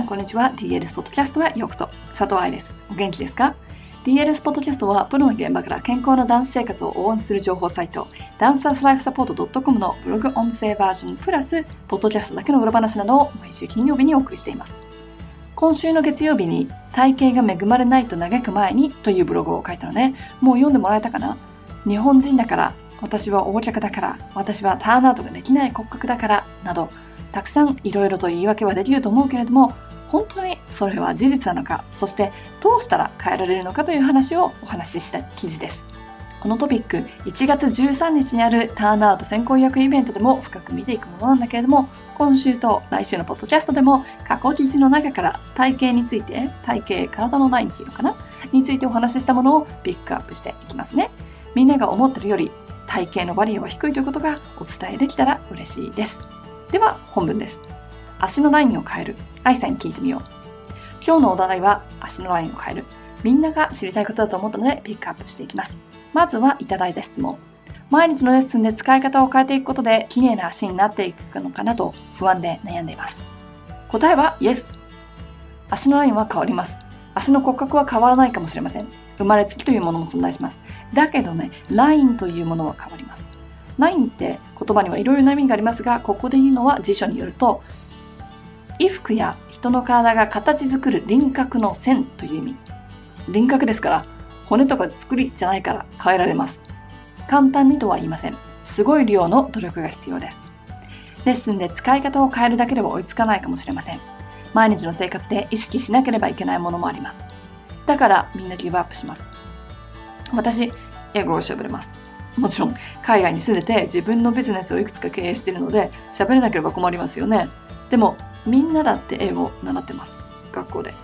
ん、こんにちは。DLS ポッドキャストへようこそ。佐藤愛です。お元気ですか？DLS ポッドキャストは、プロの現場から健康なダンス生活を応援する情報サイト、ダンサーズライフサポート .com のブログ音声バージョンプラス、ポッドキャストだけの裏話などを毎週金曜日にお送りしています。今週の月曜日に、体型が恵まれないと嘆く前にというブログを書いたのね、もう読んでもらえたかな？日本人だから、私は横脚だから、私はターンアウトができない骨格だから、など、たくさんいろいろと言い訳はできると思うけれども、本当にそれは事実なのか、そしてどうしたら変えられるのかという話をお話しした記事です。このトピック、1月13日にあるターンアウト先行予約イベントでも深く見ていくものなんだけれども、今週と来週のポッドキャストでも過去記事の中から体型について、体型、体のラインっていうのかなについてお話ししたものをピックアップしていきますね。みんなが思ってるより体型のバリアは低いということがお伝えできたら嬉しいです。では本文です。足のラインを変える。愛さんに聞いてみよう。今日のお題は足のラインを変える。みんなが知りたいことだと思ったのでピックアップしていきます。まずはいただいた質問。毎日のレッスンで使い方を変えていくことで綺麗な足になっていくのかなと不安で悩んでいます。答えは Yes。足のラインは変わります。足の骨格は変わらないかもしれません。生まれつきというものも存在します。だけどね、ラインというものは変わります。ラインって言葉にはいろいろな意味がありますが、ここで言うのは辞書によると、衣服や人の体が形作る輪郭の線という意味。輪郭ですから、骨とか作りじゃないから変えられます。簡単にとは言いません。すごい量の努力が必要です。レッスンで使い方を変えるだけでは追いつかないかもしれません。毎日の生活で意識しなければいけないものもあります。だからみんなギブアップします。私、英語を喋れます。もちろん海外に住んでて自分のビジネスをいくつか経営しているので喋れなければ困りますよね。でもみんなだって英語を習ってます。学校で。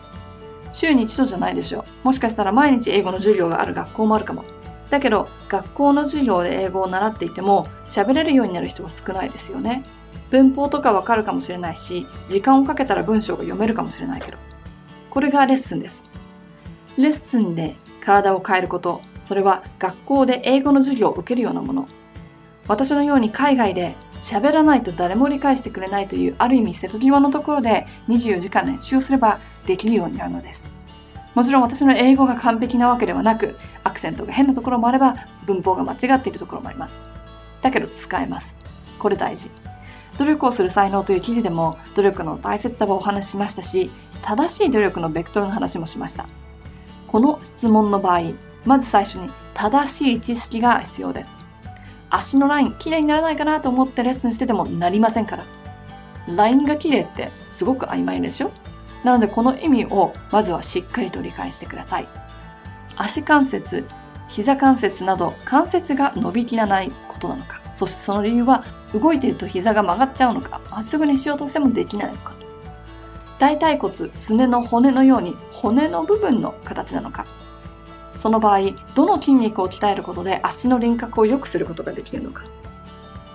週に一度じゃないでしょう。もしかしたら毎日英語の授業がある学校もあるかも。だけど学校の授業で英語を習っていても喋れるようになる人は少ないですよね。文法とかわかるかもしれないし、時間をかけたら文章が読めるかもしれないけど。これがレッスンです。レッスンで体を変えること、それは学校で英語の授業を受けるようなもの。私のように海外で喋らないと誰も理解してくれないというある意味瀬戸際のところで24時間練習をすればできるようになるのです。もちろん私の英語が完璧なわけではなく、アクセントが変なところもあれば、文法が間違っているところもあります。だけど使えます。これ大事。努力をする才能という記事でも努力の大切さをお話ししましたし、正しい努力のベクトルの話もしました。この質問の場合、まず最初に正しい知識が必要です。足のライン綺麗にならないかなと思ってレッスンしててもなりませんから。ラインが綺麗ってすごく曖昧でしょ？なのでこの意味をまずはしっかりと理解してください。足関節、膝関節など関節が伸びきらないことなのか、そしてその理由は動いていると膝が曲がっちゃうのか、まっすぐにしようとしてもできないのか。大腿骨、すねの骨のように骨の部分の形なのか、その場合、どの筋肉を鍛えることで足の輪郭を良くすることができるのか。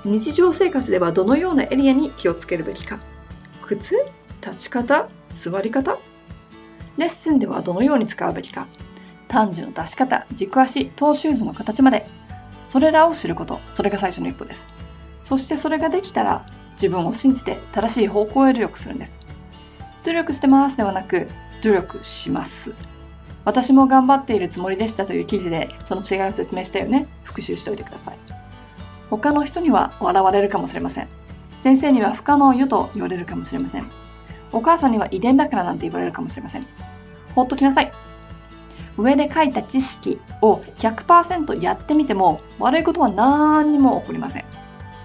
日常生活ではどのようなエリアに気をつけるべきか。靴立ち方座り方レッスンではどのように使うべきか。単純の出し方、軸足、トーシューズの形まで。それらを知ること、それが最初の一歩です。そしてそれができたら、自分を信じて正しい方向へ努力するんです。努力してますではなく、努力します。私も頑張っているつもりでしたという記事でその違いを説明したよね。復習しておいてください。他の人には笑われるかもしれません。先生には不可能よと言われるかもしれません。お母さんには遺伝だからなんて言われるかもしれません。ほっときなさい。上で書いた知識を100%やってみても悪いことは何にも起こりません。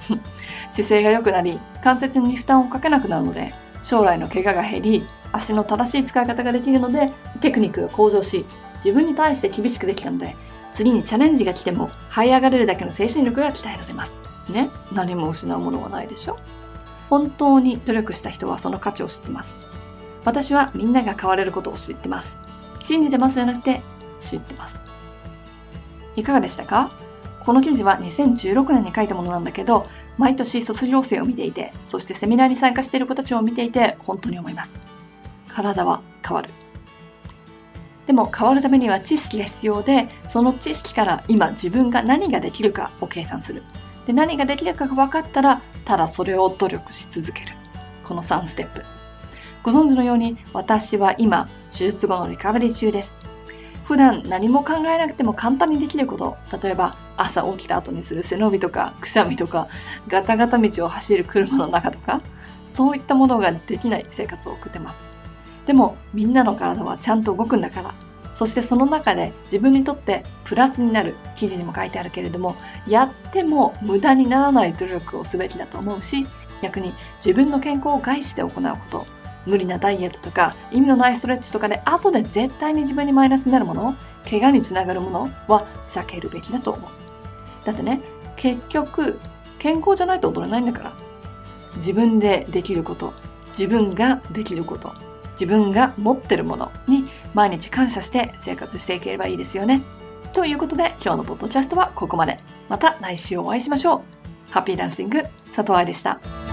姿勢が良くなり関節に負担をかけなくなるので将来の怪我が減り足の正しい使い方ができるのでテクニックが向上し自分に対して厳しくできたので次にチャレンジが来ても這い上がれるだけの精神力が鍛えられます。ね。何も失うものはないでしょ。本当に努力した人はその価値を知ってます。私はみんなが変われることを知ってます。信じてますじゃなくて知ってます。いかがでしたか？この記事は2016年に書いたものなんだけど毎年卒業生を見ていてそしてセミナーに参加している子たちを見ていて本当に思います。体は変わる。でも変わるためには知識が必要で、その知識から今自分が何ができるかを計算する。で、何ができるかが分かったら、ただそれを努力し続ける。この3ステップ。ご存知のように私は今、手術後のリカバリー中です。普段何も考えなくても簡単にできること、例えば朝起きた後にする背伸びとかくしゃみとかガタガタ道を走る車の中とか、そういったものができない生活を送ってます。でもみんなの体はちゃんと動くんだから、そしてその中で自分にとってプラスになる記事にも書いてあるけれども、やっても無駄にならない努力をすべきだと思うし、逆に自分の健康を害して行うこと、無理なダイエットとか意味のないストレッチとかで後で絶対に自分にマイナスになるもの怪我につながるものは避けるべきだと思う。だってね結局健康じゃないと踊れないんだから。自分でできること自分ができること。自分が持ってるものに毎日感謝して生活していければいいですよね。ということで今日のポッドキャストはここまで。また来週お会いしましょう。ハッピーダンシング佐藤愛でした。